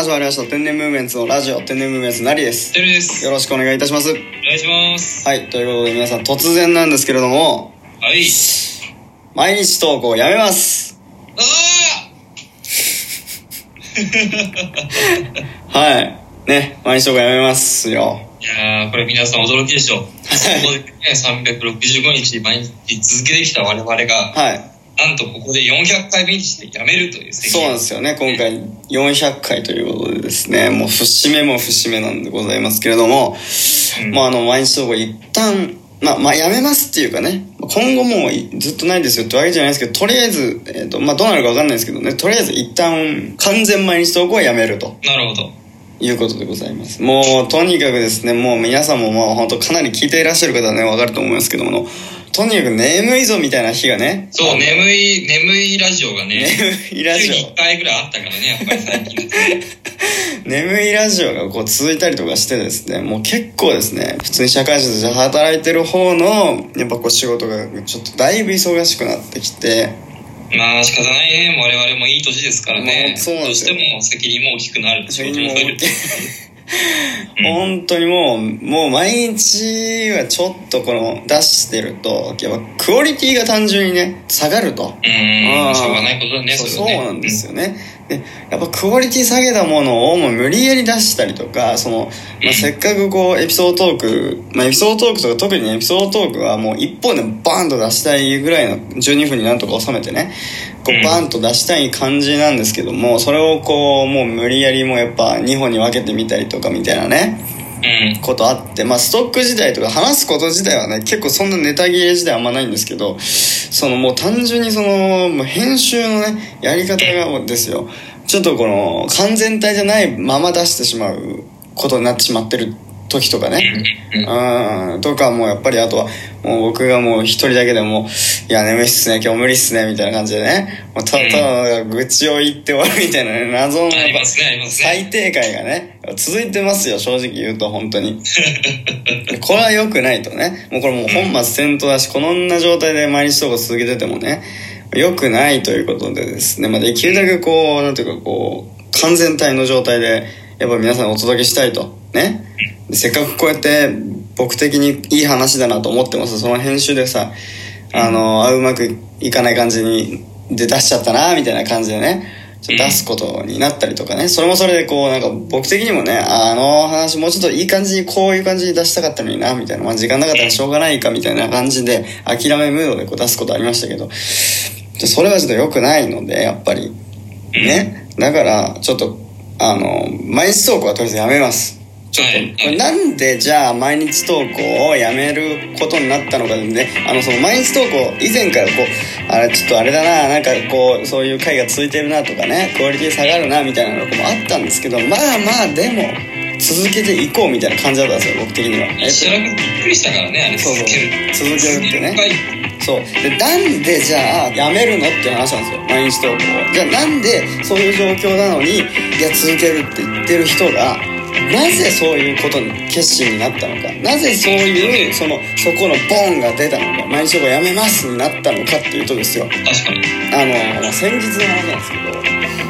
始まりました天然ムーブメンツのラジオ天然ムーブメンツなりですてるです。よろしくお願いいたしますお願いします。はいということで皆さん突然なんですけれどもはい。毎日投稿やめますあはいね毎日投稿やめますよーいやー、これ皆さん驚きでしょう。ここでね、365日毎日続けてきた我々が、はいなんとここで400回目にしてやめるというそうなんですよね。今回400回ということでですね。もう節目も節目なんでございますけれども、うん。もうあの毎日投稿一旦まあまあやめますっていうかね。今後もうずっとないですよってわけじゃないですけどとりあえず、えーとまあ、どうなるか分かんないですけどね。とりあえず一旦完全毎日投稿はやめると。なるほど。いうことでございます。もうとにかくですね。もう皆さんももう本当かなり聞いていらっしゃる方はね分かると思いますけどもとにかく眠いぞみたいな日がねそう、眠い、眠いラジオがね、眠いラジオ週に1回ぐらいあったからね、やっぱり最近。眠いラジオがこう続いたりとかしてですねもう結構ですね普通に社会人として働いてる方のやっぱこう仕事がちょっとだいぶ忙しくなってきてまあ仕方ないね。我々もいい年ですからね。そうなんどうしてですよも責任も大きくなる。仕責任も事も増える。本当にもうもう毎日はちょっとこの出してるとやっぱクオリティが単純にね下がると。うん、ー。しょうがないことだね、そうそうなんですよね、でやっぱクオリティ下げたものをもう無理やり出したりとかその、まあ、せっかくこうエピソードトーク、まあ、エピソードトークとか特にエピソードトークはもう一本でバーンと出したいぐらいの12分になんとか収めてねこうバーンと出したい感じなんですけどもそれをこうもう無理やりもうやっぱ2本に分けてみたりとかみたいなねうん。ことあって、まあ、ストック自体とか話すこと自体はね結構そんなネタ切れ自体あんまないんですけどそのもう単純にそのもう編集のねやり方がですよ。ちょっとこの完全体じゃないまま出してしまうことになってしまってる時とかね。うん。とかもうやっぱりあとはもう僕がもう一人だけでも「いや眠いっすね今日無理っすね」みたいな感じでね。もうただただ愚痴を言って終わるみたいなね謎の。最低回がね続いてますよ正直言うと本当に。これは良くないとね。もうこれもう本末転倒だしこんな状態で毎日投稿続けててもね良くないということでですね、まあ、できるだけこうなんていうかこう完全体の状態でやっぱ皆さんにお届けしたいとね。せっかくこうやって僕的にいい話だなと思ってますその編集でさあのあうまくいかない感じにで出しちゃったなみたいな感じでね。出すことになったりとかね。それもそれでこうなんか僕的にもねあの話もうちょっといい感じにこういう感じに出したかったのになみたいな、まあ、時間なかったらしょうがないかみたいな感じで諦めムードでこう出すことありましたけど。それはちょっと良くないのでやっぱり。ね。だからちょっとあの毎日投稿はとりあえずやめますちょっと、はい。これなんでじゃあ毎日投稿をやめることになったのかでねあのその毎日投稿以前からこうあれちょっとあれだななんかこうそういう回が続いてるなとかねクオリティ下がるなみたいなのもあったんですけどまあまあでも続けていこうみたいな感じだったんですよ僕的には。えっと知らなくてびっくりしたからね、あれそうそう。続ける。続けるってね。はいそう。でなんでじゃあやめるのっていう話なんですよ毎日投稿を。じゃあなんでそういう状況なのにいや続けるって言ってる人がなぜそういうことに決心になったのか。なぜそういうそのそこのボンが出たのか。毎日投稿やめますになったのかっていうとですよ。確かに。あの、まあ、先日の話なんですけど